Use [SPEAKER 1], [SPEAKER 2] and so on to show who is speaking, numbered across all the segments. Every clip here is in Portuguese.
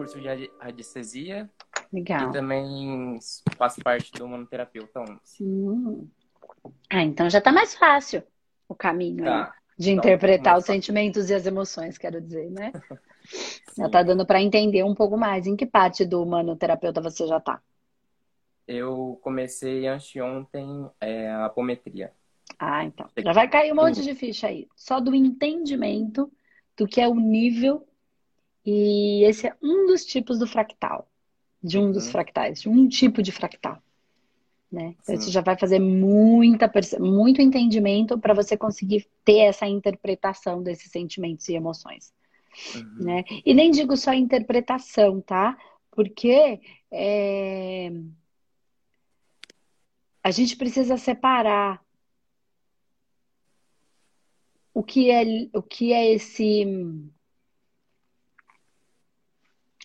[SPEAKER 1] curso de radiestesia.
[SPEAKER 2] Legal.
[SPEAKER 1] E também faço parte do manoterapeuta 11.
[SPEAKER 2] Hum. Ah, então já tá mais fácil o caminho
[SPEAKER 1] Tá.
[SPEAKER 2] de
[SPEAKER 1] Então,
[SPEAKER 2] interpretar os sentimentos e as emoções, quero dizer, né? Já tá dando para entender um pouco mais. Em que parte do manoterapeuta você já tá?
[SPEAKER 1] Eu comecei anteontem é, a apometria.
[SPEAKER 2] Ah, então. Já vai cair um monte de ficha aí. Só do entendimento do que é o nível. E esse é um dos tipos do fractal. De um dos
[SPEAKER 1] Uhum.
[SPEAKER 2] fractais, de um tipo de fractal. Né? Então, isso já vai fazer muita, muito entendimento para você conseguir ter essa interpretação desses sentimentos e emoções.
[SPEAKER 1] Uhum.
[SPEAKER 2] né? E nem digo só interpretação, tá? Porque é, a gente precisa separar o que é, o que é esse.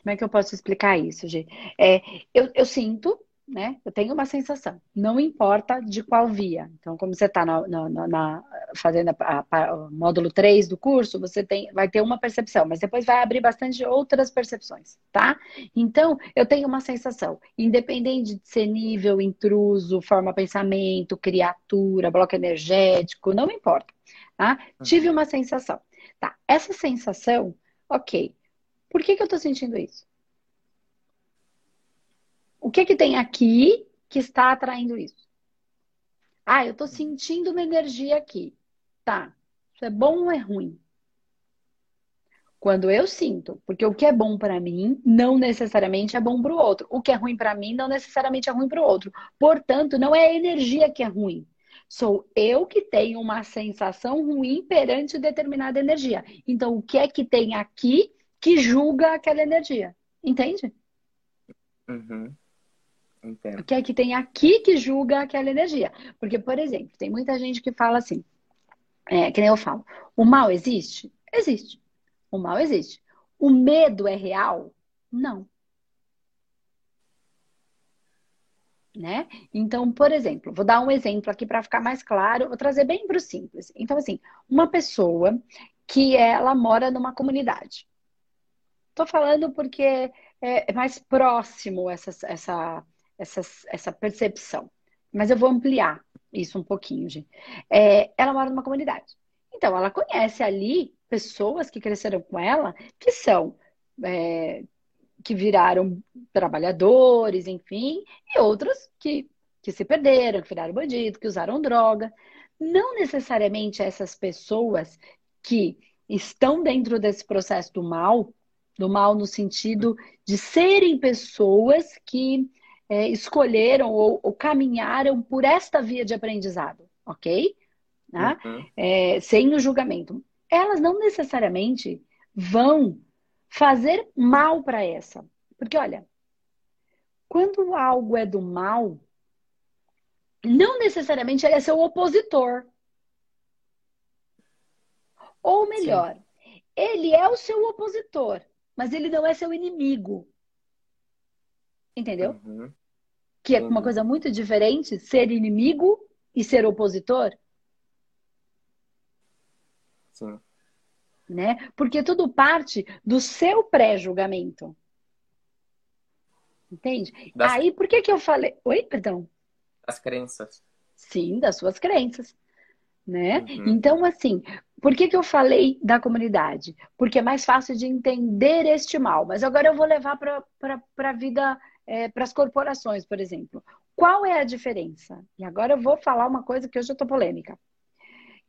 [SPEAKER 2] Como é que eu posso explicar isso, gente? É, eu, eu sinto, né? Eu tenho uma sensação. Não importa de qual via. Então, como você está fazendo a- a- o módulo 3 do curso, você tem, vai ter uma percepção, mas depois vai abrir bastante outras percepções, tá? Então, eu tenho uma sensação, independente de ser nível, intruso, forma pensamento, criatura, bloco energético, não importa, tá? Tive uma sensação. Tá, essa sensação, ok. Por que que eu tô sentindo isso? O que que tem aqui que está atraindo isso? Ah, eu tô sentindo uma energia aqui. Tá. Isso é bom ou é ruim? Quando eu sinto, porque o que é bom para mim não necessariamente é bom para o outro. O que é ruim para mim não necessariamente é ruim para o outro. Portanto, não é a energia que é ruim. Sou eu que tenho uma sensação ruim perante determinada energia. Então, o que é que tem aqui que julga aquela energia? Entende?
[SPEAKER 1] Uhum.
[SPEAKER 2] O
[SPEAKER 1] Entendo.
[SPEAKER 2] que é que tem aqui que julga aquela energia? Porque, por exemplo, tem muita gente que fala assim, é, que nem eu falo, o mal existe? Existe. O mal existe. O medo é real? Não. Né? Então, por exemplo, vou dar um exemplo aqui para ficar mais claro, vou trazer bem para o simples. Então, assim, uma pessoa que ela mora numa comunidade. Estou falando porque é, é mais próximo essa, essa, essa, essa percepção. Mas eu vou ampliar isso um pouquinho, gente. É, ela mora numa comunidade. Então, ela conhece ali pessoas que cresceram com ela, que são, é, que viraram trabalhadores, enfim, e outros que, que se perderam, que viraram bandido, que usaram droga. Não necessariamente essas pessoas que estão dentro desse processo do mal, do mal no sentido de serem pessoas que é, escolheram ou, ou, caminharam por esta via de aprendizado, ok? Né?
[SPEAKER 1] Uhum.
[SPEAKER 2] É, sem o julgamento. Elas não necessariamente vão fazer mal para essa. Porque, olha, quando algo é do mal, não necessariamente ele é seu opositor. Ou melhor, Sim. ele é o seu opositor, mas ele não é seu inimigo. Entendeu?
[SPEAKER 1] Uhum.
[SPEAKER 2] Que é uma coisa muito diferente ser inimigo e ser opositor.
[SPEAKER 1] Sim.
[SPEAKER 2] Né? Porque tudo parte do seu pré-julgamento. Entende? Das... Aí, por que que eu falei... Oi, perdão?
[SPEAKER 1] Das crenças.
[SPEAKER 2] Sim, das suas crenças. Né? Uhum. Então, assim, por que que eu falei da comunidade? Porque é mais fácil de entender este mal. Mas agora eu vou levar para a vida, é, para as corporações, por exemplo. Qual é a diferença? E agora eu vou falar uma coisa que hoje eu tô polêmica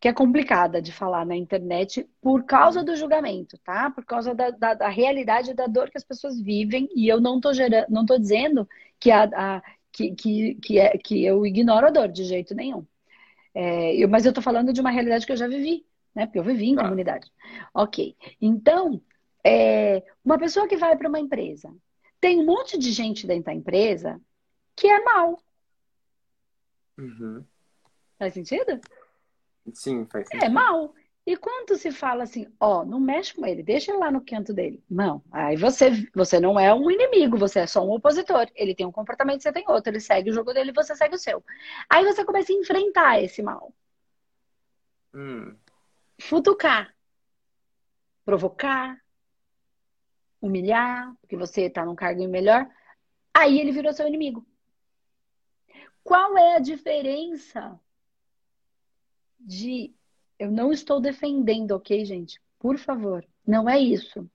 [SPEAKER 2] que é complicada de falar na internet por causa do julgamento, tá? Por causa da, da, da realidade da dor que as pessoas vivem e eu não tô gerando, não tô dizendo que, a, a que, que, que, é, que eu ignoro a dor de jeito nenhum. É, eu, mas eu tô falando de uma realidade que eu já vivi, né? Porque eu vivi em
[SPEAKER 1] Tá.
[SPEAKER 2] comunidade. Ok. Então, é, uma pessoa que vai para uma empresa, tem um monte de gente dentro da empresa que é mal.
[SPEAKER 1] Uhum.
[SPEAKER 2] Faz sentido?
[SPEAKER 1] Sim, faz sentido.
[SPEAKER 2] É mal. E quando se fala assim, ó, não mexe com ele, deixa ele lá no canto dele. Não. Aí você, você não é um inimigo, você é só um opositor. Ele tem um comportamento, você tem outro. Ele segue o jogo dele, você segue o seu. Aí você começa a enfrentar esse mal.
[SPEAKER 1] Hum.
[SPEAKER 2] Futucar. Provocar. humilhar, porque você está num cargo melhor, aí ele virou seu inimigo. Qual é a diferença de. Eu não estou defendendo, ok, gente? Por favor, não é isso.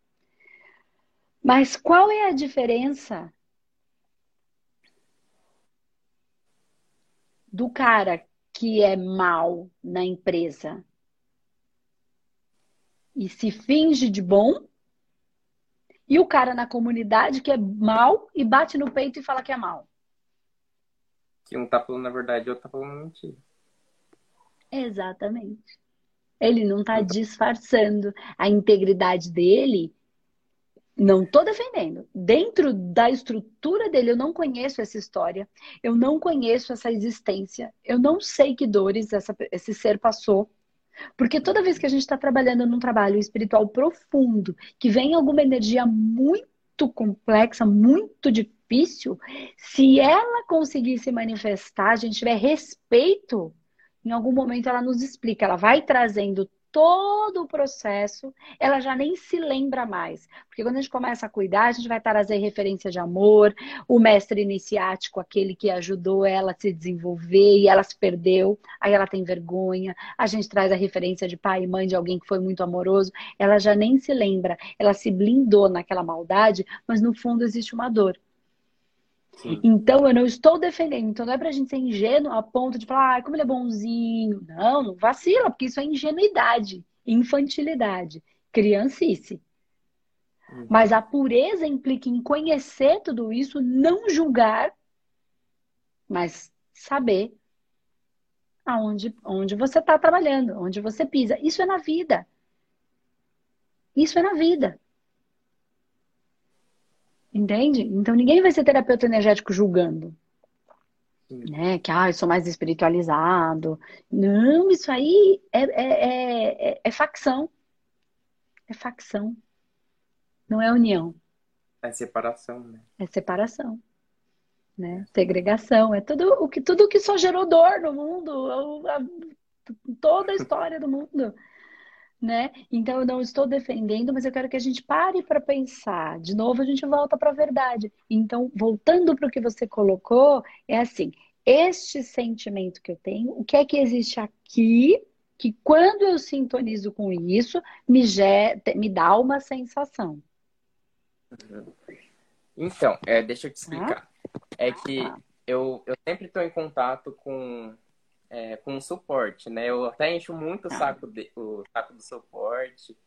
[SPEAKER 2] Mas qual é a diferença do cara que é mal na empresa e se finge de bom e o cara na comunidade que é mal e bate no peito e fala que é mal?
[SPEAKER 1] Que um tá falando a verdade e outro tá falando mentira.
[SPEAKER 2] Exatamente. Ele não está disfarçando a integridade dele. Não estou defendendo. Dentro da estrutura dele, eu não conheço essa história, eu não conheço essa existência, eu não sei que dores essa, esse ser passou. Porque toda vez que a gente está trabalhando num trabalho espiritual profundo, que vem alguma energia muito complexa, muito difícil, se ela conseguir se manifestar, a gente tiver respeito em algum momento ela nos explica, ela vai trazendo todo o processo, ela já nem se lembra mais. Porque quando a gente começa a cuidar, a gente vai trazer referência de amor, o mestre iniciático, aquele que ajudou ela a se desenvolver e ela se perdeu, aí ela tem vergonha. A gente traz a referência de pai e mãe de alguém que foi muito amoroso, ela já nem se lembra, ela se blindou naquela maldade, mas no fundo existe uma dor. Então, eu não estou defendendo. Então, não é pra gente ser ingênuo a ponto de falar, ah, como ele é bonzinho. Não, não vacila, porque isso é ingenuidade, infantilidade, criancice. Uhum. Mas a pureza implica em conhecer tudo isso, não julgar, mas saber aonde onde você está trabalhando, onde você pisa. Isso é na vida. Isso é na vida. Entende? Então ninguém vai ser terapeuta energético julgando. Né? Que ah, eu sou mais espiritualizado. Não, isso aí é, é, é, é facção. É facção. Não é união.
[SPEAKER 1] É separação, né?
[SPEAKER 2] É separação. Né? Segregação. É tudo o que, tudo que só gerou dor no mundo. A, toda a história do mundo né? Então eu não estou defendendo, mas eu quero que a gente pare para pensar. De novo a gente volta para a verdade. Então, voltando para o que você colocou, é assim: este sentimento que eu tenho, o que é que existe aqui que quando eu sintonizo com isso, me, ger... me dá uma sensação.
[SPEAKER 1] Então, é, deixa eu te explicar. Ah? É que ah. eu, eu sempre estou em contato com é, com suporte, né? Eu até encho muito o ah. saco, de, o saco do suporte.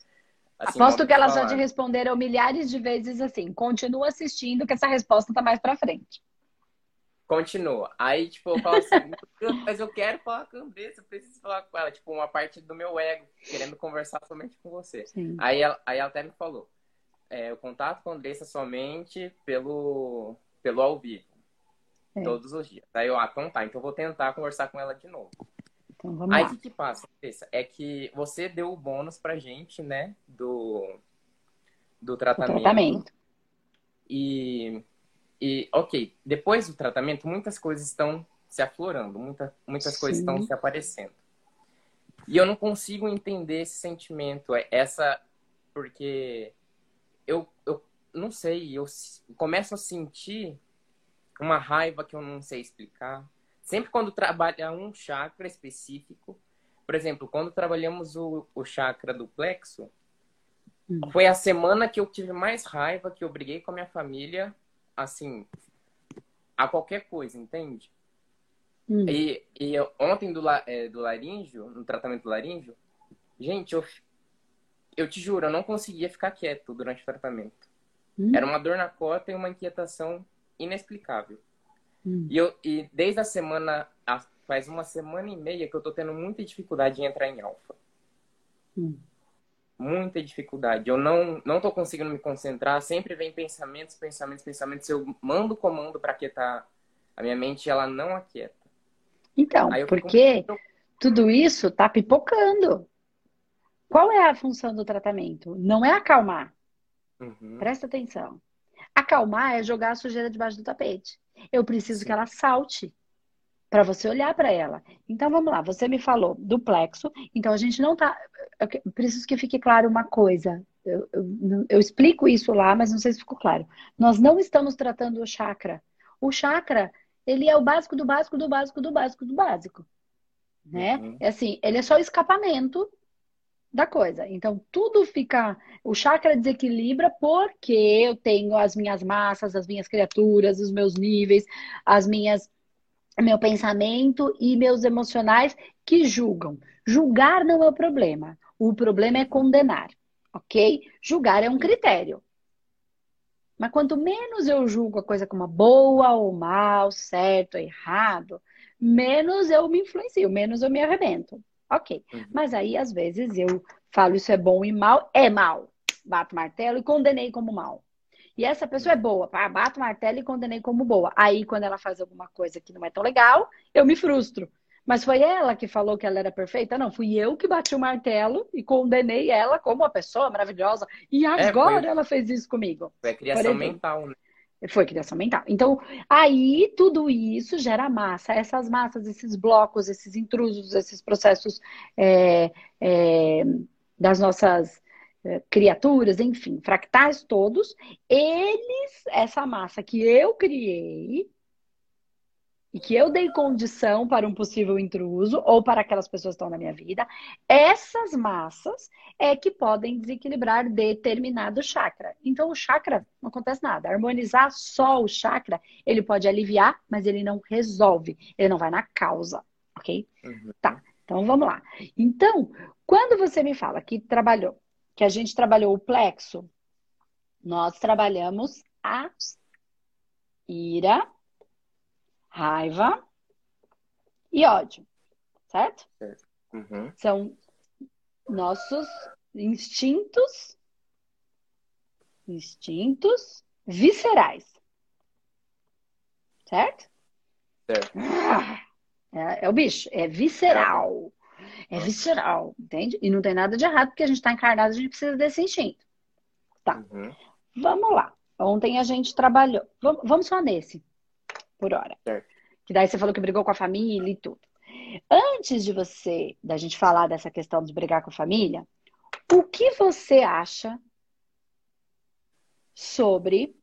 [SPEAKER 2] Assim, Aposto que elas já te responderam milhares de vezes assim, continua assistindo que essa resposta tá mais pra frente.
[SPEAKER 1] Continua. Aí, tipo, eu falo assim, mas eu quero falar com a Andressa, eu preciso falar com ela. Tipo, uma parte do meu ego, querendo conversar somente com você. Aí ela, aí ela até me falou, é, eu contato com a Andressa somente pelo, pelo ao vivo. É. Todos os dias. Aí eu, ah, então tá, então vou tentar conversar com ela de novo. Então, vamos Aí o que, que passa, É que você deu o bônus pra gente, né? Do, do tratamento. tratamento. E, e, ok, depois do tratamento, muitas coisas estão se aflorando, muita, muitas Sim. coisas estão se aparecendo. E eu não consigo entender esse sentimento, é essa. Porque eu, eu não sei, eu começo a sentir uma raiva que eu não sei explicar. Sempre quando trabalha um chakra específico, por exemplo, quando trabalhamos o, o chakra do plexo, hum. foi a semana que eu tive mais raiva, que eu briguei com a minha família, assim, a qualquer coisa, entende? Hum. E, e eu, ontem do, é, do laríngeo, no tratamento do laríngeo, gente, eu, eu te juro, eu não conseguia ficar quieto durante o tratamento. Hum. Era uma dor na cota e uma inquietação inexplicável. Hum. E, eu, e desde a semana, faz uma semana e meia que eu tô tendo muita dificuldade em entrar em alfa. Hum. Muita dificuldade. Eu não, não tô conseguindo me concentrar. Sempre vem pensamentos, pensamentos, pensamentos. Eu mando comando para quietar a minha mente, ela não aquieta.
[SPEAKER 2] Então, porque fico... tudo isso tá pipocando. Qual é a função do tratamento? Não é acalmar. Uhum. Presta atenção. Acalmar é jogar a sujeira debaixo do tapete. Eu preciso que ela salte para você olhar para ela. Então vamos lá, você me falou do plexo, então a gente não tá. Eu preciso que fique claro uma coisa. eu, eu, eu, explico isso lá, mas não sei se ficou claro. Nós não estamos tratando o chakra. O chakra, ele é o básico do básico do básico do básico do básico. Né? Uhum. É assim, ele é só o escapamento da coisa. Então, tudo fica. O chakra desequilibra porque eu tenho as minhas massas, as minhas criaturas, os meus níveis, as minhas. Meu pensamento e meus emocionais que julgam. Julgar não é o problema. O problema é condenar ok? Julgar é um critério. Mas quanto menos eu julgo a coisa como boa ou mal, certo ou errado, menos eu me influencio, menos eu me arrebento. Ok. Uhum. Mas aí, às vezes, eu falo isso é bom e mal, é mal. Bato martelo e condenei como mal. E essa pessoa é boa, bato martelo e condenei como boa. Aí, quando ela faz alguma coisa que não é tão legal, eu me frustro. Mas foi ela que falou que ela era perfeita? Não, fui eu que bati o martelo e condenei ela como uma pessoa maravilhosa. E agora é, foi... ela fez isso comigo.
[SPEAKER 1] Foi criação mental, né?
[SPEAKER 2] Foi criação mental. Então, aí tudo isso gera massa. Essas massas, esses blocos, esses intrusos, esses processos é, é, das nossas é, criaturas, enfim, fractais todos, eles, essa massa que eu criei, e que eu dei condição para um possível intruso ou para aquelas pessoas que estão na minha vida, essas massas é que podem desequilibrar determinado chakra. Então, o chakra não acontece nada. Harmonizar só o chakra, ele pode aliviar, mas ele não resolve. Ele não vai na causa, ok? Uhum. Tá. Então, vamos lá. Então, quando você me fala que trabalhou, que a gente trabalhou o plexo, nós trabalhamos a ira, raiva e ódio, certo? Uhum. São nossos instintos, instintos viscerais, certo?
[SPEAKER 1] Certo.
[SPEAKER 2] Ah, é, é, o bicho, é visceral. É visceral, entende? E não tem nada de errado, porque a gente está encarnado, a gente precisa desse instinto. Tá. Uhum. Vamos lá. Ontem a gente trabalhou. Vamos só nesse por hora. Certo. Que daí você falou que brigou com a família e tudo. Antes de você, da gente falar dessa questão de brigar com a família, o que você acha sobre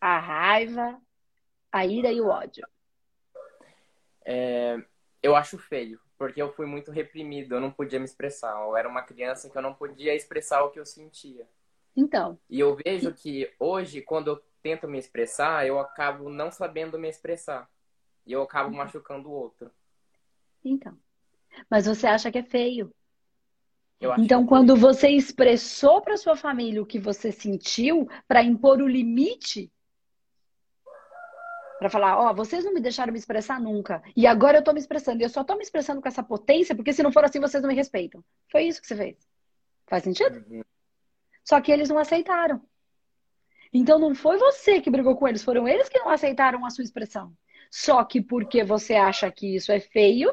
[SPEAKER 2] a raiva, a ira e o ódio?
[SPEAKER 1] É, eu acho feio, porque eu fui muito reprimido, eu não podia me expressar. Eu era uma criança que eu não podia expressar o que eu sentia.
[SPEAKER 2] Então.
[SPEAKER 1] E eu vejo que hoje, quando eu tento me expressar, eu acabo não sabendo me expressar. E eu acabo então. machucando o outro.
[SPEAKER 2] Então. Mas você acha que é feio? então, é quando feio. você expressou para sua família o que você sentiu, para impor o limite, para falar, ó, oh, vocês não me deixaram me expressar nunca, e agora eu tô me expressando, e eu só tô me expressando com essa potência, porque se não for assim, vocês não me respeitam. Foi isso que você fez. Faz sentido? Uhum. Só que eles não aceitaram. Então não foi você que brigou com eles, foram eles que não aceitaram a sua expressão. Só que porque você acha que isso é feio,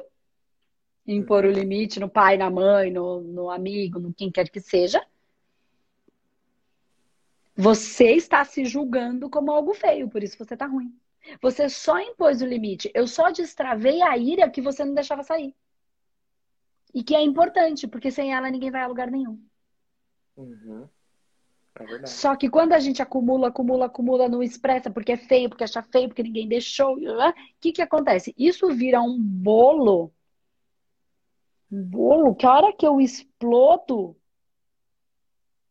[SPEAKER 2] impor o limite no pai, na mãe, no, no amigo, no quem quer que seja, você está se julgando como algo feio, por isso você está ruim. Você só impôs o limite. Eu só destravei a ira que você não deixava sair. E que é importante, porque sem ela ninguém vai a lugar nenhum.
[SPEAKER 1] Uhum. É
[SPEAKER 2] Só que quando a gente acumula, acumula, acumula, não expressa porque é feio, porque acha feio, porque ninguém deixou, o que que acontece? Isso vira um bolo. Um bolo que a hora que eu explodo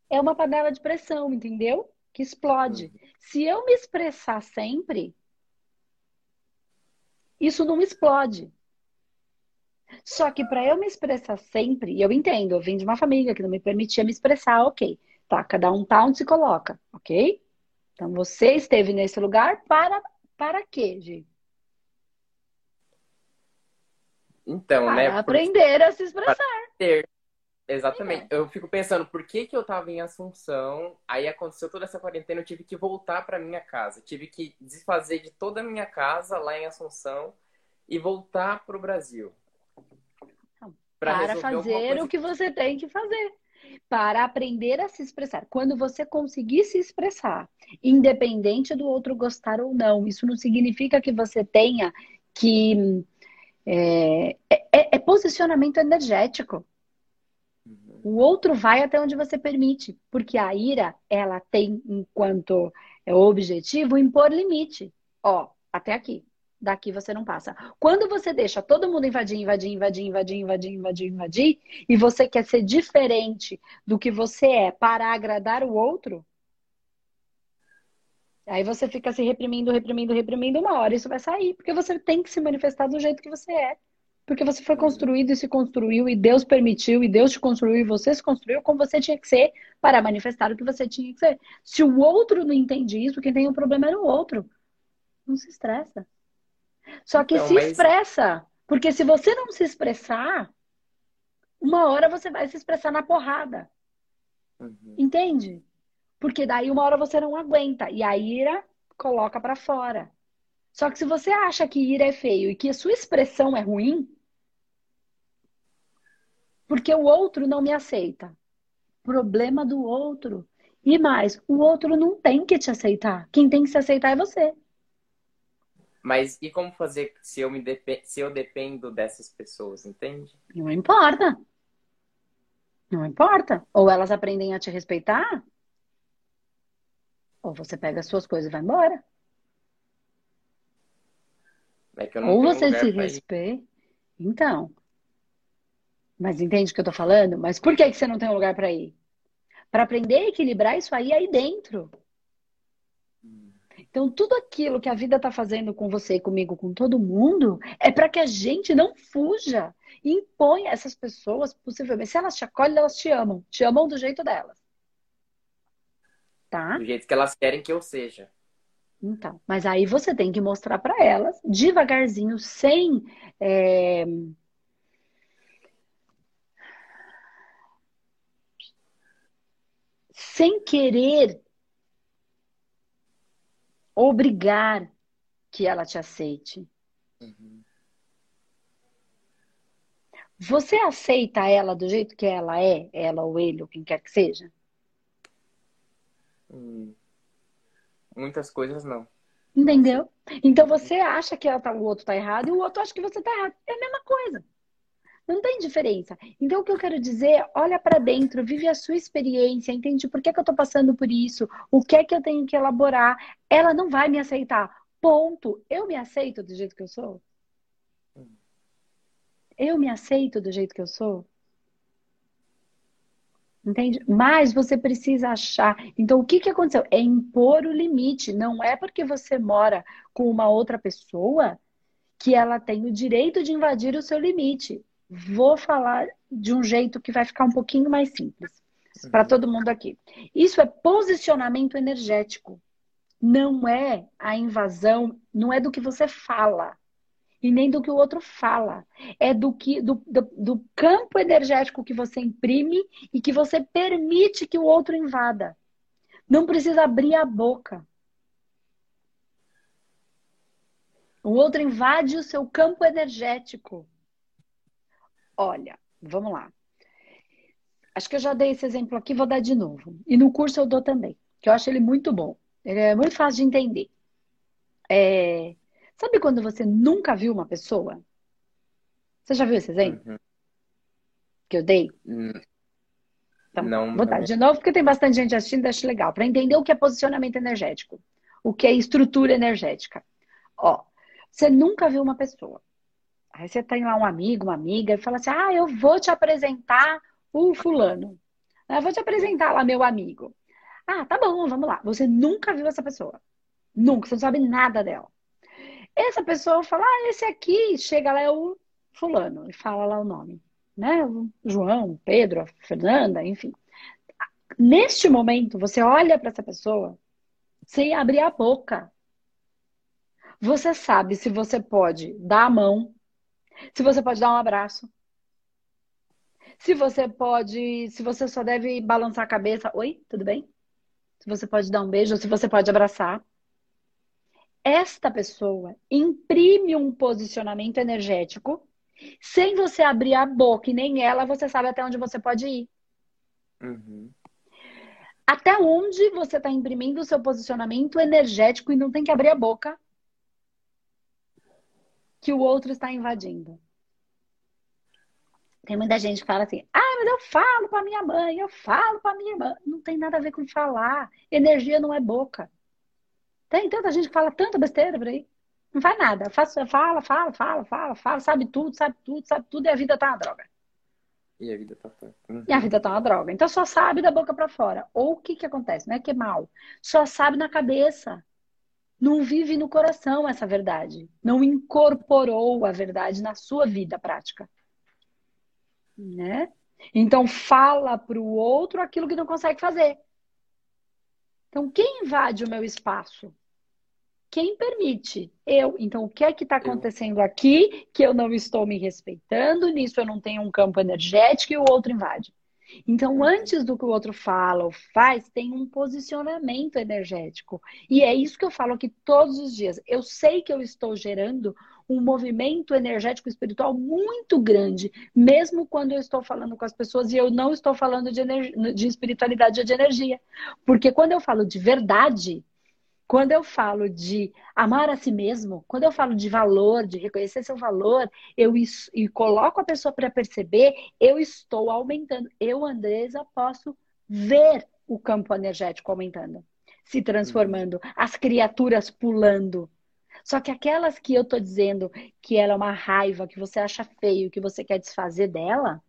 [SPEAKER 2] é uma panela de pressão, entendeu? Que explode. Uhum. Se eu me expressar sempre, isso não explode. Só que para eu me expressar sempre, eu entendo, eu vim de uma família que não me permitia me expressar, ok. Tá, cada um tá onde se coloca, ok? Então você esteve nesse lugar para para quê, Gi?
[SPEAKER 1] Então,
[SPEAKER 2] para
[SPEAKER 1] né?
[SPEAKER 2] aprender por... a se expressar.
[SPEAKER 1] Ter. Exatamente. É. Eu fico pensando, por que, que eu tava em Assunção, aí aconteceu toda essa quarentena, eu tive que voltar para minha casa. Tive que desfazer de toda a minha casa lá em Assunção e voltar para o Brasil.
[SPEAKER 2] Para fazer o que você tem que fazer para aprender a se expressar. Quando você conseguir se expressar, independente do outro gostar ou não, isso não significa que você tenha que. É, é, é posicionamento energético. Uhum. O outro vai até onde você permite, porque a ira, ela tem enquanto é objetivo impor limite. Ó, até aqui. Daqui você não passa. Quando você deixa todo mundo invadir, invadir, invadir, invadir, invadir, invadir, invadir, e você quer ser diferente do que você é para agradar o outro, aí você fica se reprimindo, reprimindo, reprimindo, uma hora isso vai sair, porque você tem que se manifestar do jeito que você é. Porque você foi construído e se construiu, e Deus permitiu, e Deus te construiu, e você se construiu como você tinha que ser para manifestar o que você tinha que ser. Se o outro não entende isso, quem tem um problema é o outro. Não se estressa. Só que então, se mas... expressa. Porque se você não se expressar, uma hora você vai se expressar na porrada. Uhum. Entende? Porque daí uma hora você não aguenta. E a ira coloca para fora. Só que se você acha que ira é feio e que a sua expressão é ruim, porque o outro não me aceita. Problema do outro. E mais, o outro não tem que te aceitar. Quem tem que se aceitar é você.
[SPEAKER 1] Mas e como fazer se eu, me dep se eu dependo dessas pessoas, entende?
[SPEAKER 2] Não importa. Não importa. Ou elas aprendem a te respeitar, ou você pega as suas coisas e vai embora. É Ou você se respeita. Então. Mas entende o que eu tô falando? Mas por que, que você não tem um lugar para ir? Para aprender a equilibrar isso aí aí dentro. Então, tudo aquilo que a vida está fazendo com você, comigo, com todo mundo, é para que a gente não fuja e imponha essas pessoas, possivelmente. Se elas te acolhem, elas te amam. Te amam do jeito delas. Tá?
[SPEAKER 1] Do jeito que elas querem que eu seja.
[SPEAKER 2] Então, mas aí você tem que mostrar para elas, devagarzinho, sem. É... Sem querer obrigar que ela te aceite. Uhum. Você aceita ela do jeito que ela é, ela ou ele, ou quem quer que seja?
[SPEAKER 1] Hum. Muitas coisas não.
[SPEAKER 2] Entendeu? Então você acha que tá, o outro tá errado e o outro acha que você tá errado. É a mesma coisa. Não tem diferença. Então o que eu quero dizer, olha para dentro, vive a sua experiência, entende por que, que eu tô passando por isso, o que é que eu tenho que elaborar. Ela não vai me aceitar. Ponto. Eu me aceito do jeito que eu sou? Eu me aceito do jeito que eu sou? Entende? Mas você precisa achar. Então, o que, que aconteceu? É impor o limite. Não é porque você mora com uma outra pessoa que ela tem o direito de invadir o seu limite. Vou falar de um jeito que vai ficar um pouquinho mais simples para todo mundo aqui. Isso é posicionamento energético. Não é a invasão, não é do que você fala e nem do que o outro fala. É do que do, do, do, campo energético que você imprime e que você permite que o outro invada. Não precisa abrir a boca. O outro invade o seu campo energético. Olha, vamos lá. Acho que eu já dei esse exemplo aqui, vou dar de novo. E no curso eu dou também, que eu acho ele muito bom. Ele é muito fácil de entender. É, Sabe quando você nunca viu uma pessoa? Você já viu esse exemplo? Uhum. Que eu dei? Uhum. Então, não, vou dar de novo, porque tem bastante gente assistindo, acho legal, para entender o que é posicionamento energético, o que é estrutura energética. Ó, você nunca viu uma pessoa. Aí você tem lá um amigo, uma amiga, e fala assim: ah, eu vou te apresentar o fulano. Eu vou te apresentar lá meu amigo. Ah, tá bom, vamos lá. Você nunca viu essa pessoa. Nunca, você não sabe nada dela. Essa pessoa fala, ah, esse aqui, chega lá é o fulano, e fala lá o nome, né? O João, Pedro, Fernanda, enfim. Neste momento, você olha para essa pessoa sem abrir a boca. Você sabe se você pode dar a mão, se você pode dar um abraço, se você pode, se você só deve balançar a cabeça, oi, tudo bem? Se você pode dar um beijo, se você pode abraçar esta pessoa imprime um posicionamento energético, sem você abrir a boca e nem ela, você sabe até onde você pode ir. Uhum. Até onde você está imprimindo o seu posicionamento energético e não tem que abrir a boca que o outro está invadindo. Tem muita gente que fala assim: ah, mas eu falo para minha mãe, eu falo para minha irmã. Não tem nada a ver com falar. Energia não é boca. Tem tanta gente que fala tanta besteira por aí. Não faz nada. Fala, fala, fala, fala, fala, fala, sabe tudo, sabe tudo, sabe tudo, e a vida tá uma droga.
[SPEAKER 1] E a vida tá
[SPEAKER 2] uhum. E a vida tá uma droga. Então só sabe da boca para fora. Ou o que que acontece? Não é que é mal. Só sabe na cabeça. Não vive no coração essa verdade. Não incorporou a verdade na sua vida prática né? Então fala para o outro aquilo que não consegue fazer. Então quem invade o meu espaço? Quem permite? Eu. Então o que é que está acontecendo aqui que eu não estou me respeitando? Nisso eu não tenho um campo energético e o outro invade. Então, antes do que o outro fala ou faz, tem um posicionamento energético. E é isso que eu falo aqui todos os dias. Eu sei que eu estou gerando um movimento energético espiritual muito grande, mesmo quando eu estou falando com as pessoas e eu não estou falando de, de espiritualidade de energia. Porque quando eu falo de verdade, quando eu falo de amar a si mesmo, quando eu falo de valor, de reconhecer seu valor, eu e coloco a pessoa para perceber, eu estou aumentando. Eu, Andresa, posso ver o campo energético aumentando, se transformando, as criaturas pulando, só que aquelas que eu tô dizendo que ela é uma raiva, que você acha feio, que você quer desfazer dela,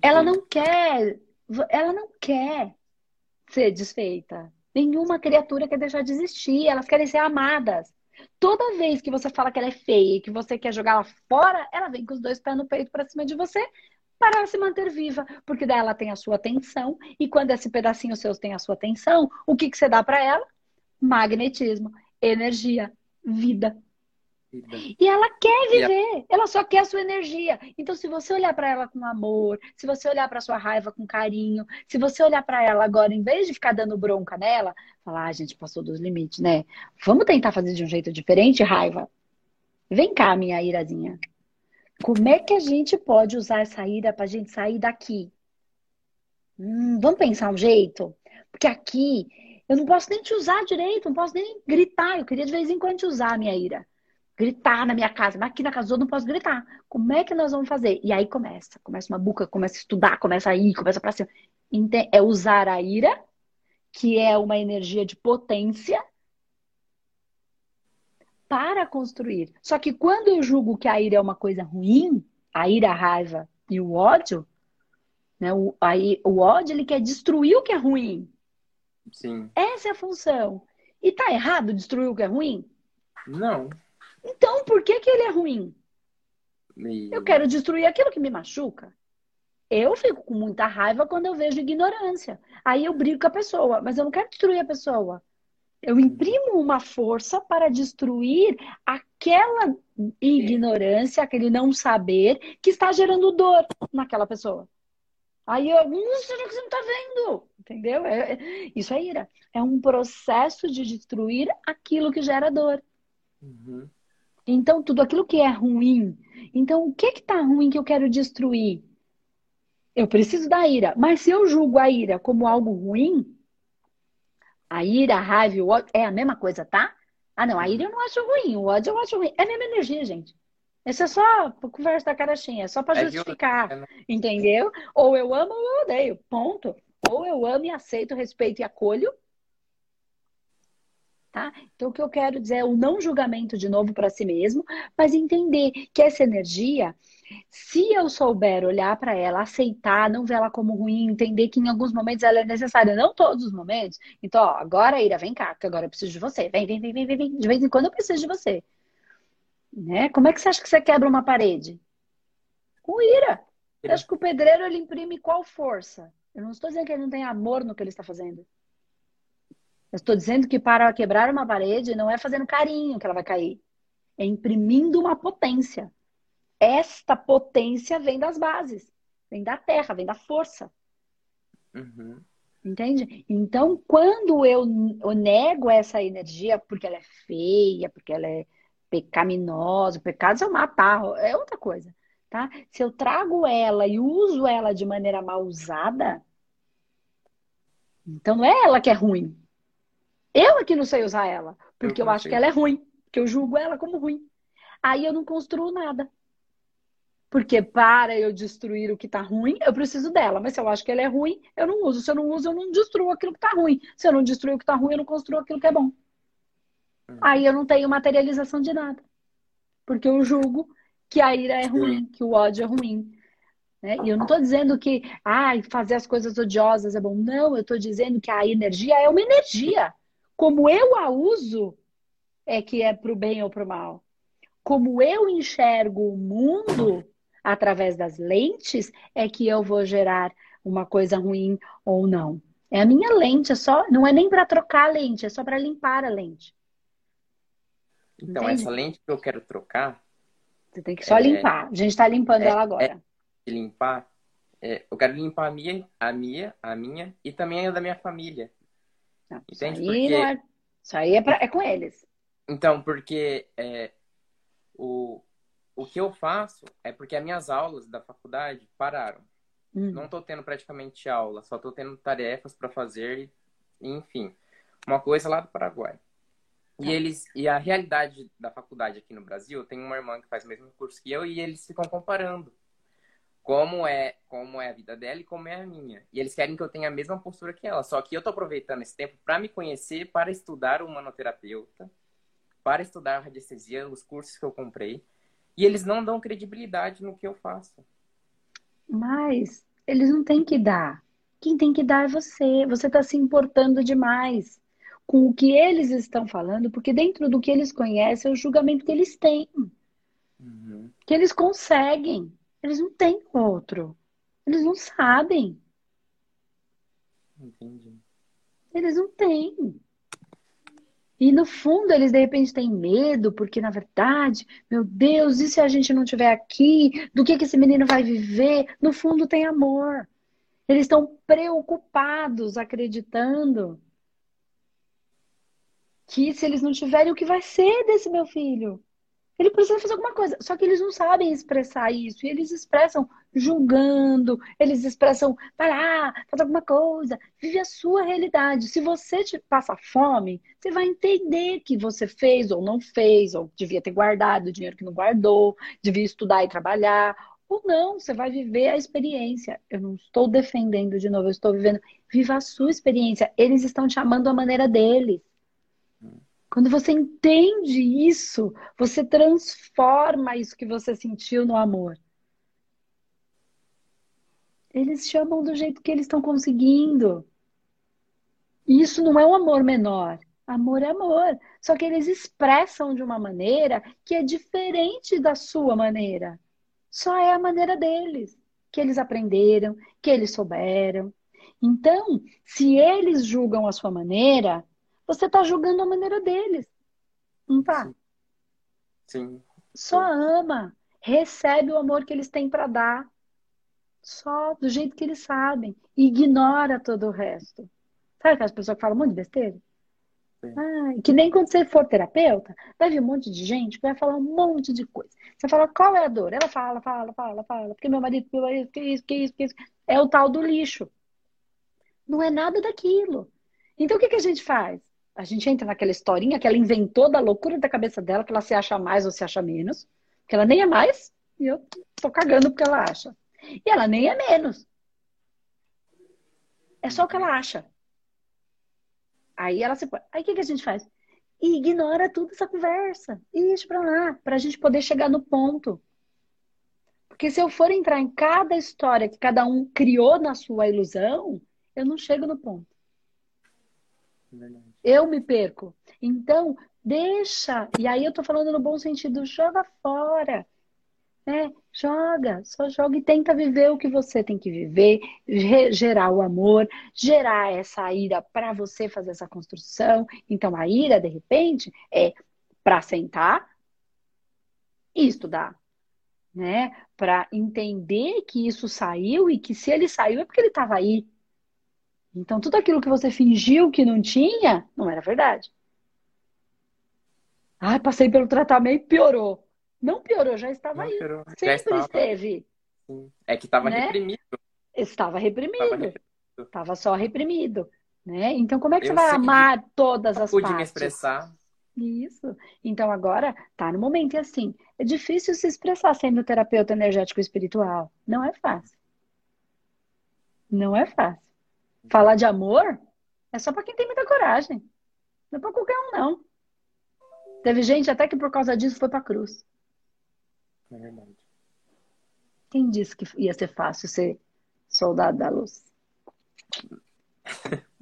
[SPEAKER 2] ela não quer, ela não quer ser desfeita. Nenhuma criatura quer deixar de existir, elas querem ser amadas. Toda vez que você fala que ela é feia e que você quer jogar ela fora, ela vem com os dois pés no peito para cima de você para ela se manter viva, porque daí ela tem a sua atenção e quando esse pedacinho seu tem a sua atenção, o que, que você dá para ela? Magnetismo energia, vida. E ela quer viver, ela só quer a sua energia. Então, se você olhar para ela com amor, se você olhar para sua raiva com carinho, se você olhar para ela agora, em vez de ficar dando bronca nela, falar, ah, a gente passou dos limites, né? Vamos tentar fazer de um jeito diferente, raiva. Vem cá, minha irazinha. Como é que a gente pode usar essa ira para a gente sair daqui? Hum, vamos pensar um jeito? Porque aqui eu não posso nem te usar direito, não posso nem gritar. Eu queria de vez em quando te usar a minha ira. Gritar na minha casa, mas aqui na casa eu não posso gritar. Como é que nós vamos fazer? E aí começa, começa uma buca, começa a estudar, começa a ir, começa pra cima. É usar a ira, que é uma energia de potência, para construir. Só que quando eu julgo que a ira é uma coisa ruim, a ira, a raiva e o ódio, né? O, aí, o ódio ele quer destruir o que é ruim.
[SPEAKER 1] Sim.
[SPEAKER 2] Essa é a função. E tá errado destruir o que é ruim?
[SPEAKER 1] Não.
[SPEAKER 2] Então, por que, que ele é ruim? Eu quero destruir aquilo que me machuca. Eu fico com muita raiva quando eu vejo ignorância. Aí eu brigo com a pessoa, mas eu não quero destruir a pessoa. Eu imprimo uma força para destruir aquela ignorância, aquele não saber que está gerando dor naquela pessoa. Aí eu, que você não está vendo? Entendeu? É, é, isso é ira. É um processo de destruir aquilo que gera dor. Uhum. Então, tudo aquilo que é ruim. Então, o que que tá ruim que eu quero destruir? Eu preciso da ira. Mas se eu julgo a ira como algo ruim, a ira, a raiva, o ódio, é a mesma coisa, tá? Ah, não, a ira eu não acho ruim, o ódio eu acho ruim. É a mesma energia, gente. Isso é só conversa da caixinha, é só para é justificar, né? entendeu? Ou eu amo ou eu odeio, ponto. Ou eu amo e aceito, respeito e acolho. Tá? Então, o que eu quero dizer é o não julgamento de novo para si mesmo, mas entender que essa energia, se eu souber olhar para ela, aceitar, não ver ela como ruim, entender que em alguns momentos ela é necessária, não todos os momentos. Então, ó, agora, Ira, vem cá, que agora eu preciso de você. Vem, vem, vem, vem, vem, vem. De vez em quando eu preciso de você. Né? Como é que você acha que você quebra uma parede? Com ira. Você acha que o pedreiro ele imprime qual força? Eu não estou dizendo que ele não tem amor no que ele está fazendo. Eu estou dizendo que para quebrar uma parede não é fazendo carinho que ela vai cair. É imprimindo uma potência. Esta potência vem das bases, vem da terra, vem da força. Uhum. Entende? Então, quando eu, eu nego essa energia porque ela é feia, porque ela é pecaminosa, pecados é matar, é outra coisa, tá? Se eu trago ela e uso ela de maneira mal usada, então não é ela que é ruim. Eu é que não sei usar ela, porque eu, eu acho que ela é ruim, que eu julgo ela como ruim. Aí eu não construo nada. Porque para eu destruir o que está ruim, eu preciso dela. Mas se eu acho que ela é ruim, eu não uso. Se eu não uso, eu não destruo aquilo que está ruim. Se eu não destruo o que está ruim, eu não construo aquilo que é bom. Uhum. Aí eu não tenho materialização de nada. Porque eu julgo que a ira é ruim, que o ódio é ruim. Né? E eu não estou dizendo que ah, fazer as coisas odiosas é bom. Não, eu estou dizendo que a energia é uma energia. Como eu a uso, é que é para o bem ou para o mal. Como eu enxergo o mundo através das lentes, é que eu vou gerar uma coisa ruim ou não. É a minha lente, é só, não é nem para trocar a lente, é só para limpar a lente.
[SPEAKER 1] Então, Entende? essa lente que eu quero trocar.
[SPEAKER 2] Você tem que só é, limpar. A gente está limpando é, ela agora.
[SPEAKER 1] É limpar. É, eu quero limpar a minha, a minha, a minha e também a da minha família.
[SPEAKER 2] Não, Entende? Isso aí, porque... é, isso aí é, pra, é com eles.
[SPEAKER 1] Então, porque é, o, o que eu faço é porque as minhas aulas da faculdade pararam. Hum. Não estou tendo praticamente aula, só estou tendo tarefas para fazer, enfim. Uma coisa lá do Paraguai. E tá. eles e a realidade da faculdade aqui no Brasil, tem uma irmã que faz o mesmo curso que eu e eles ficam comparando como é como é a vida dela e como é a minha. E eles querem que eu tenha a mesma postura que ela. Só que eu tô aproveitando esse tempo para me conhecer, para estudar o manoterapeuta, para estudar a radiestesia, os cursos que eu comprei. E eles não dão credibilidade no que eu faço.
[SPEAKER 2] Mas eles não têm que dar. Quem tem que dar é você. Você está se importando demais com o que eles estão falando, porque dentro do que eles conhecem é o julgamento que eles têm. Uhum. Que eles conseguem. Eles não têm outro. Eles não sabem.
[SPEAKER 1] Entendi.
[SPEAKER 2] Eles não têm. E no fundo eles de repente têm medo, porque na verdade, meu Deus, e se a gente não estiver aqui? Do que, que esse menino vai viver? No fundo tem amor. Eles estão preocupados, acreditando que se eles não tiverem, o que vai ser desse meu filho? Ele precisa fazer alguma coisa. Só que eles não sabem expressar isso. E eles expressam julgando, eles expressam, vai lá, faz alguma coisa. Vive a sua realidade. Se você te passa fome, você vai entender que você fez ou não fez, ou devia ter guardado o dinheiro que não guardou, devia estudar e trabalhar. Ou não, você vai viver a experiência. Eu não estou defendendo de novo, eu estou vivendo. Viva a sua experiência. Eles estão te amando a maneira deles. Quando você entende isso, você transforma isso que você sentiu no amor. Eles chamam do jeito que eles estão conseguindo. Isso não é um amor menor. Amor é amor. Só que eles expressam de uma maneira que é diferente da sua maneira. Só é a maneira deles, que eles aprenderam, que eles souberam. Então, se eles julgam a sua maneira, você está julgando a maneira deles. Não tá?
[SPEAKER 1] Sim.
[SPEAKER 2] Só ama. Recebe o amor que eles têm para dar. Só do jeito que eles sabem. Ignora todo o resto. Sabe aquelas pessoas que falam um monte de besteira? Ah, que nem quando você for terapeuta, vai vir um monte de gente que vai falar um monte de coisa. Você fala, qual é a dor? Ela fala, fala, fala, fala. Porque meu marido, meu marido, que isso, que isso, que isso. É o tal do lixo. Não é nada daquilo. Então o que, que a gente faz? A gente entra naquela historinha que ela inventou da loucura da cabeça dela, que ela se acha mais ou se acha menos. Que ela nem é mais, e eu tô cagando porque ela acha. E ela nem é menos. É só o que ela acha. Aí ela se põe. Aí o que, que a gente faz? Ignora tudo essa conversa. Deixa pra lá, pra gente poder chegar no ponto. Porque se eu for entrar em cada história que cada um criou na sua ilusão, eu não chego no ponto. Eu me perco. Então, deixa. E aí eu tô falando no bom sentido, joga fora. Né? Joga, só joga e tenta viver o que você tem que viver, gerar o amor, gerar essa ira para você fazer essa construção. Então, a ira, de repente, é para sentar e estudar, né? Para entender que isso saiu e que se ele saiu é porque ele estava aí. Então, tudo aquilo que você fingiu que não tinha, não era verdade. Ah, passei pelo tratamento e piorou. Não piorou, já estava não aí. Piorou. Sempre estava. esteve.
[SPEAKER 1] Sim. É que estava né? reprimido.
[SPEAKER 2] Estava reprimido. Estava só reprimido. Né? Então, como é que eu você vai amar todas as
[SPEAKER 1] pude
[SPEAKER 2] partes?
[SPEAKER 1] me expressar.
[SPEAKER 2] Isso. Então agora tá no momento e assim, é difícil se expressar sendo terapeuta energético espiritual. Não é fácil. Não é fácil. Falar de amor é só para quem tem muita coragem. Não é para qualquer um não. Teve gente até que por causa disso foi para cruz.
[SPEAKER 1] É verdade.
[SPEAKER 2] Quem disse que ia ser fácil ser soldado da luz?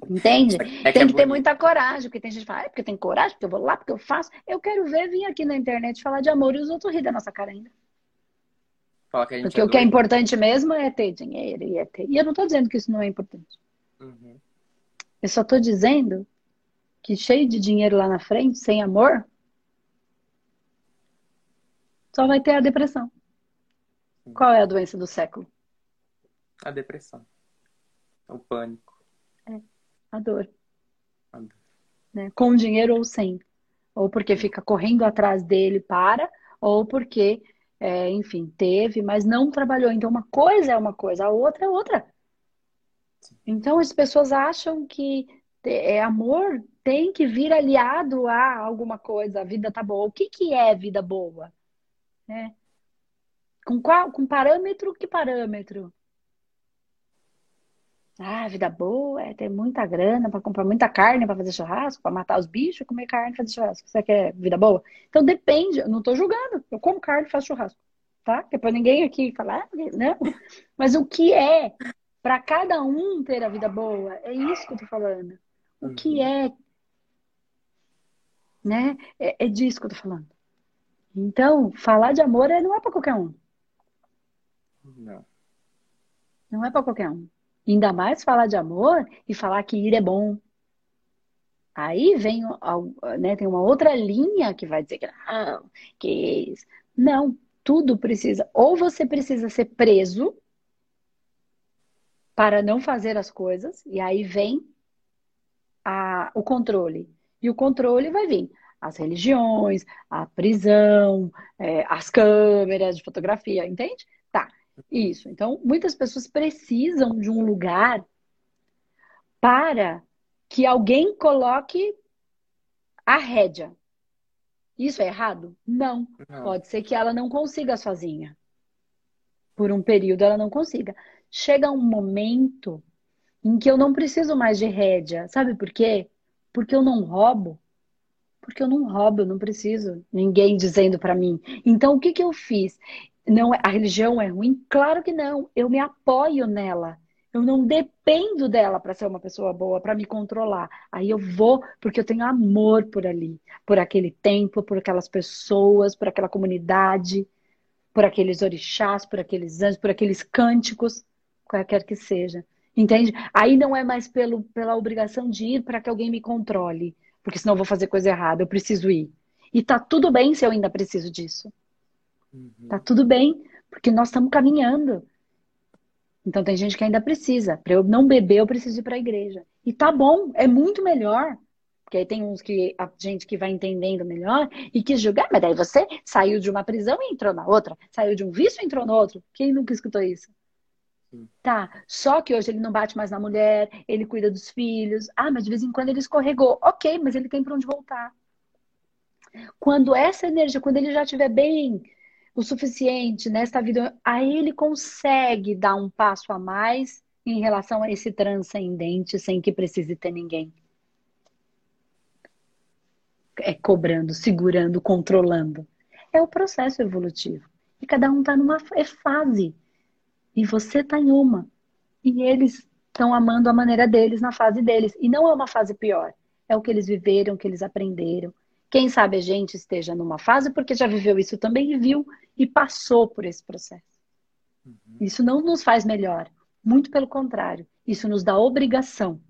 [SPEAKER 2] Entende? É que tem é que ter muita coragem, porque tem gente que fala, ah, é porque tem coragem, porque eu vou lá, porque eu faço. Eu quero ver vir aqui na internet falar de amor e os outros rir da nossa cara ainda. porque é o que é importante mesmo é ter dinheiro e é ter. E eu não estou dizendo que isso não é importante. Uhum. Eu só estou dizendo que cheio de dinheiro lá na frente, sem amor, só vai ter a depressão. Qual é a doença do século?
[SPEAKER 1] A depressão. O pânico.
[SPEAKER 2] É, a dor. A dor. Né? Com dinheiro ou sem. Ou porque fica correndo atrás dele para, ou porque, é, enfim, teve, mas não trabalhou. Então, uma coisa é uma coisa, a outra é outra. Então, as pessoas acham que é, amor tem que vir aliado a alguma coisa, a vida tá boa. O que, que é vida boa? É. Com qual? Com parâmetro? Que parâmetro? Ah, vida boa é ter muita grana para comprar muita carne para fazer churrasco, para matar os bichos, comer carne fazer churrasco. Você quer vida boa? Então depende, eu não estou julgando. Eu como carne faço churrasco, tá? Que é para ninguém aqui falar, ah, não. Mas o que é para cada um ter a vida boa? É isso que eu tô falando. O que uhum. é, né? É, é disso que eu tô falando. Então, falar de amor é, não é para qualquer um.
[SPEAKER 1] Não.
[SPEAKER 2] Não é para qualquer um. Ainda mais falar de amor e falar que ir é bom. Aí vem, né, tem uma outra linha que vai dizer que não, que isso. Não, tudo precisa. Ou você precisa ser preso para não fazer as coisas, e aí vem a, o controle. E o controle vai vir as religiões, a prisão, é, as câmeras de fotografia, entende? Tá, isso. Então, muitas pessoas precisam de um lugar para que alguém coloque a rédea. Isso é errado? Não. não. Pode ser que ela não consiga sozinha. Por um período ela não consiga. Chega um momento em que eu não preciso mais de rédea. Sabe por quê? Porque eu não roubo. Porque eu não roubo, eu não preciso ninguém dizendo para mim. Então, o que, que eu fiz? Não, é, a religião é ruim? Claro que não. Eu me apoio nela. Eu não dependo dela para ser uma pessoa boa, para me controlar. Aí eu vou porque eu tenho amor por ali, por aquele templo, por aquelas pessoas, por aquela comunidade, por aqueles orixás, por aqueles anjos, por aqueles cânticos, qualquer que seja. Entende? Aí não é mais pelo, pela obrigação de ir para que alguém me controle, porque senão eu vou fazer coisa errada, eu preciso ir. E tá tudo bem se eu ainda preciso disso. Uhum. Tá tudo bem, porque nós estamos caminhando. Então tem gente que ainda precisa. Para eu não beber, eu preciso ir para a igreja. E tá bom, é muito melhor. Porque aí tem uns que a gente que vai entendendo melhor e que julgar, mas daí você saiu de uma prisão e entrou na outra, saiu de um vício e entrou no outro. Quem nunca escutou isso? Tá, só que hoje ele não bate mais na mulher, ele cuida dos filhos. Ah, mas de vez em quando ele escorregou. Ok, mas ele tem para onde voltar. Quando essa energia, quando ele já estiver bem o suficiente nesta vida, aí ele consegue dar um passo a mais em relação a esse transcendente sem que precise ter ninguém. É cobrando, segurando, controlando. É o processo evolutivo. E cada um está numa é fase. E você está em uma. E eles estão amando a maneira deles na fase deles. E não é uma fase pior. É o que eles viveram, o que eles aprenderam. Quem sabe a gente esteja numa fase porque já viveu isso também e viu e passou por esse processo. Uhum. Isso não nos faz melhor. Muito pelo contrário. Isso nos dá obrigação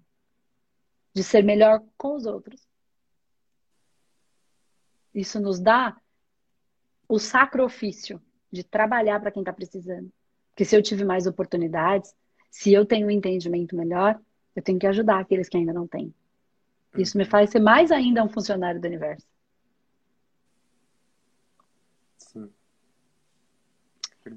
[SPEAKER 2] de ser melhor com os outros. Isso nos dá o sacro ofício de trabalhar para quem está precisando. Porque se eu tive mais oportunidades, se eu tenho um entendimento melhor, eu tenho que ajudar aqueles que ainda não têm. Isso me faz ser mais ainda um funcionário do universo. Sim.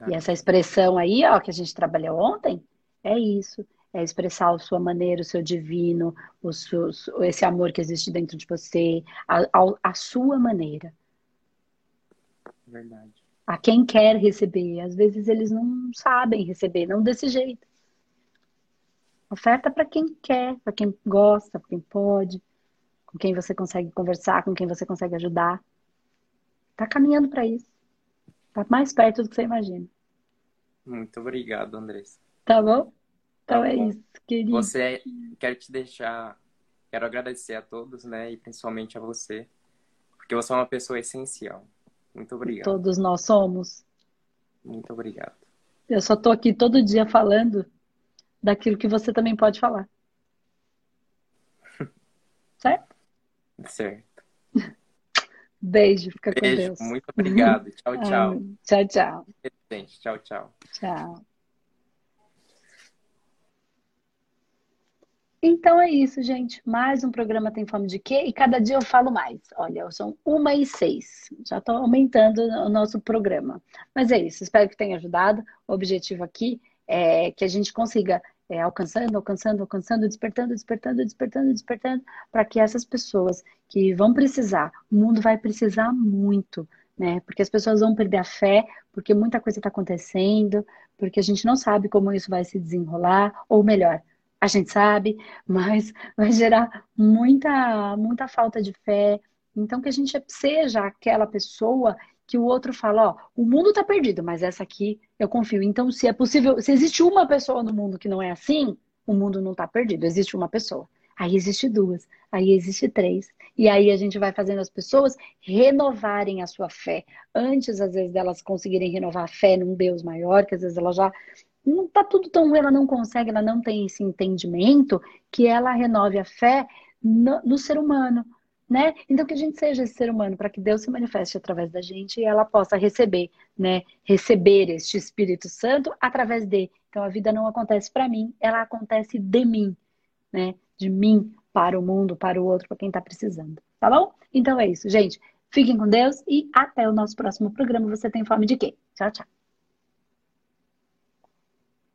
[SPEAKER 2] E essa expressão aí, ó, que a gente trabalhou ontem, é isso. é expressar a sua maneira, o seu divino, o seu, esse amor que existe dentro de você, a, a, a sua maneira.
[SPEAKER 1] Verdade.
[SPEAKER 2] A quem quer receber. Às vezes eles não sabem receber, não desse jeito. Oferta para quem quer, para quem gosta, para quem pode, com quem você consegue conversar, com quem você consegue ajudar. Tá caminhando para isso. Tá mais perto do que você imagina.
[SPEAKER 1] Muito obrigado, Andressa.
[SPEAKER 2] Tá bom? Então tá é bom. isso, querido.
[SPEAKER 1] Você, quero te deixar, quero agradecer a todos, né, e principalmente a você, porque você é uma pessoa essencial. Muito obrigado.
[SPEAKER 2] Todos nós somos.
[SPEAKER 1] Muito obrigado.
[SPEAKER 2] Eu só tô aqui todo dia falando daquilo que você também pode falar. certo?
[SPEAKER 1] Certo.
[SPEAKER 2] Beijo, fica
[SPEAKER 1] Beijo,
[SPEAKER 2] com Deus.
[SPEAKER 1] Muito obrigado. Tchau, tchau.
[SPEAKER 2] tchau, tchau.
[SPEAKER 1] Tchau, tchau.
[SPEAKER 2] Tchau. Então é isso, gente. Mais um programa Tem Fome de Quê? E cada dia eu falo mais. Olha, são uma e seis. Já estou aumentando o nosso programa. Mas é isso. Espero que tenha ajudado. O objetivo aqui é que a gente consiga é, alcançando, alcançando, alcançando, despertando, despertando, despertando, despertando, para que essas pessoas que vão precisar, o mundo vai precisar muito, né? Porque as pessoas vão perder a fé, porque muita coisa está acontecendo, porque a gente não sabe como isso vai se desenrolar, ou melhor, a gente sabe, mas vai gerar muita, muita falta de fé. Então, que a gente seja aquela pessoa que o outro fala, ó, o mundo tá perdido, mas essa aqui eu confio. Então, se é possível, se existe uma pessoa no mundo que não é assim, o mundo não tá perdido, existe uma pessoa. Aí existe duas, aí existe três. E aí a gente vai fazendo as pessoas renovarem a sua fé. Antes, às vezes, delas conseguirem renovar a fé num Deus maior, que às vezes ela já não tá tudo tão ruim, ela não consegue, ela não tem esse entendimento, que ela renove a fé no, no ser humano né? Então que a gente seja esse ser humano para que Deus se manifeste através da gente e ela possa receber, né? Receber este Espírito Santo através de. Então a vida não acontece para mim, ela acontece de mim, né? De mim para o mundo, para o outro, para quem está precisando. Tá bom? Então é isso, gente. Fiquem com Deus e até o nosso próximo programa. Você tem fome de quê? Tchau, tchau.